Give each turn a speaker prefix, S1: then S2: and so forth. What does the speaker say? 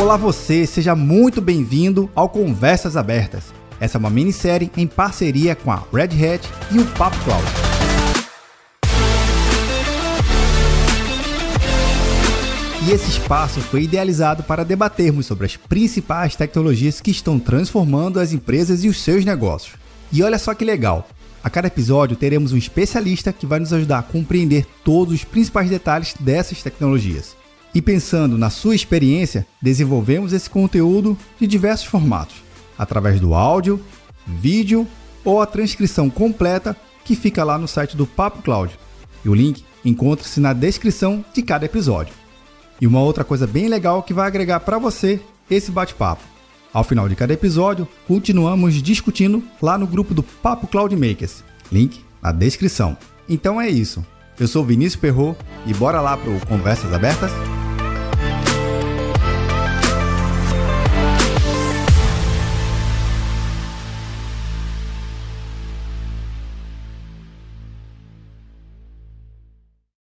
S1: Olá você, seja muito bem-vindo ao Conversas Abertas. Essa é uma minissérie em parceria com a Red Hat e o Papo Cloud. E esse espaço foi idealizado para debatermos sobre as principais tecnologias que estão transformando as empresas e os seus negócios. E olha só que legal! A cada episódio teremos um especialista que vai nos ajudar a compreender todos os principais detalhes dessas tecnologias. E pensando na sua experiência, desenvolvemos esse conteúdo de diversos formatos, através do áudio, vídeo ou a transcrição completa que fica lá no site do Papo Cloud. E o link encontra-se na descrição de cada episódio. E uma outra coisa bem legal que vai agregar para você esse bate-papo. Ao final de cada episódio, continuamos discutindo lá no grupo do Papo Cloud Makers. Link na descrição. Então é isso. Eu sou Vinícius Perro e bora lá pro Conversas Abertas?